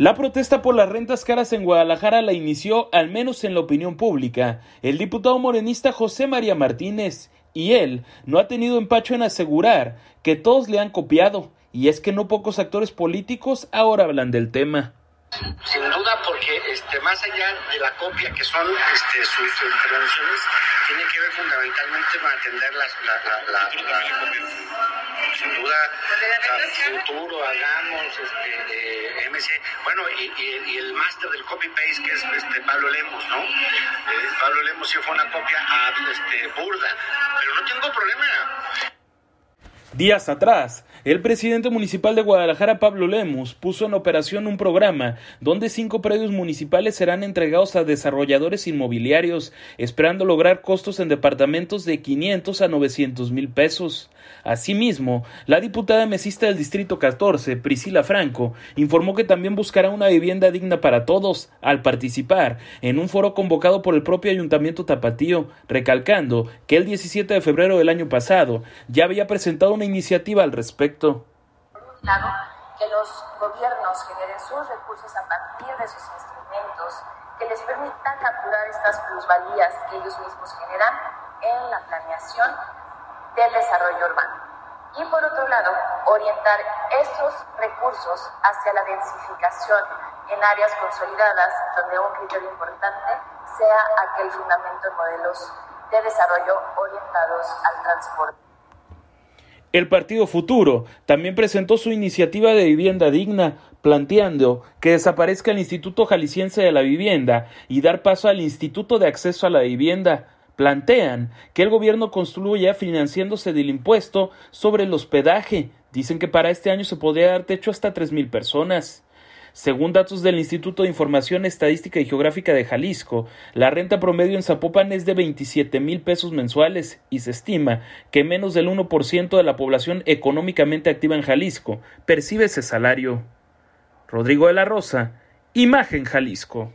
La protesta por las rentas caras en Guadalajara la inició, al menos en la opinión pública, el diputado morenista José María Martínez, y él no ha tenido empacho en asegurar que todos le han copiado, y es que no pocos actores políticos ahora hablan del tema. Sin duda, porque este, más allá de la copia que son este, sus intervenciones, tiene que ver fundamentalmente con atender las, la, la, la, futuro, hagamos, este, eh, MC, bueno, y, y, y el máster del copy-paste que es este, Pablo Lemos, ¿no? Eh, Pablo Lemos sí fue una copia a, este, burda, pero no tengo problema. Días atrás, el presidente municipal de Guadalajara, Pablo Lemus, puso en operación un programa donde cinco predios municipales serán entregados a desarrolladores inmobiliarios, esperando lograr costos en departamentos de 500 a 900 mil pesos. Asimismo, la diputada mesista del Distrito 14, Priscila Franco, informó que también buscará una vivienda digna para todos al participar en un foro convocado por el propio Ayuntamiento Tapatío, recalcando que el 17 de febrero del año pasado ya había presentado una iniciativa al respecto. Por un lado, que los gobiernos generen sus recursos a partir de sus instrumentos que les permitan capturar estas plusvalías que ellos mismos generan en la planeación del desarrollo urbano. Y por otro lado, orientar estos recursos hacia la densificación en áreas consolidadas, donde un criterio importante sea aquel fundamento de modelos de desarrollo orientados al transporte. El Partido Futuro también presentó su iniciativa de vivienda digna, planteando que desaparezca el Instituto Jalisciense de la Vivienda y dar paso al Instituto de Acceso a la Vivienda. Plantean que el gobierno construya financiándose del impuesto sobre el hospedaje. Dicen que para este año se podría dar techo hasta tres mil personas. Según datos del Instituto de Información Estadística y Geográfica de Jalisco, la renta promedio en Zapopan es de 27 mil pesos mensuales y se estima que menos del 1% de la población económicamente activa en Jalisco percibe ese salario. Rodrigo de la Rosa, Imagen Jalisco.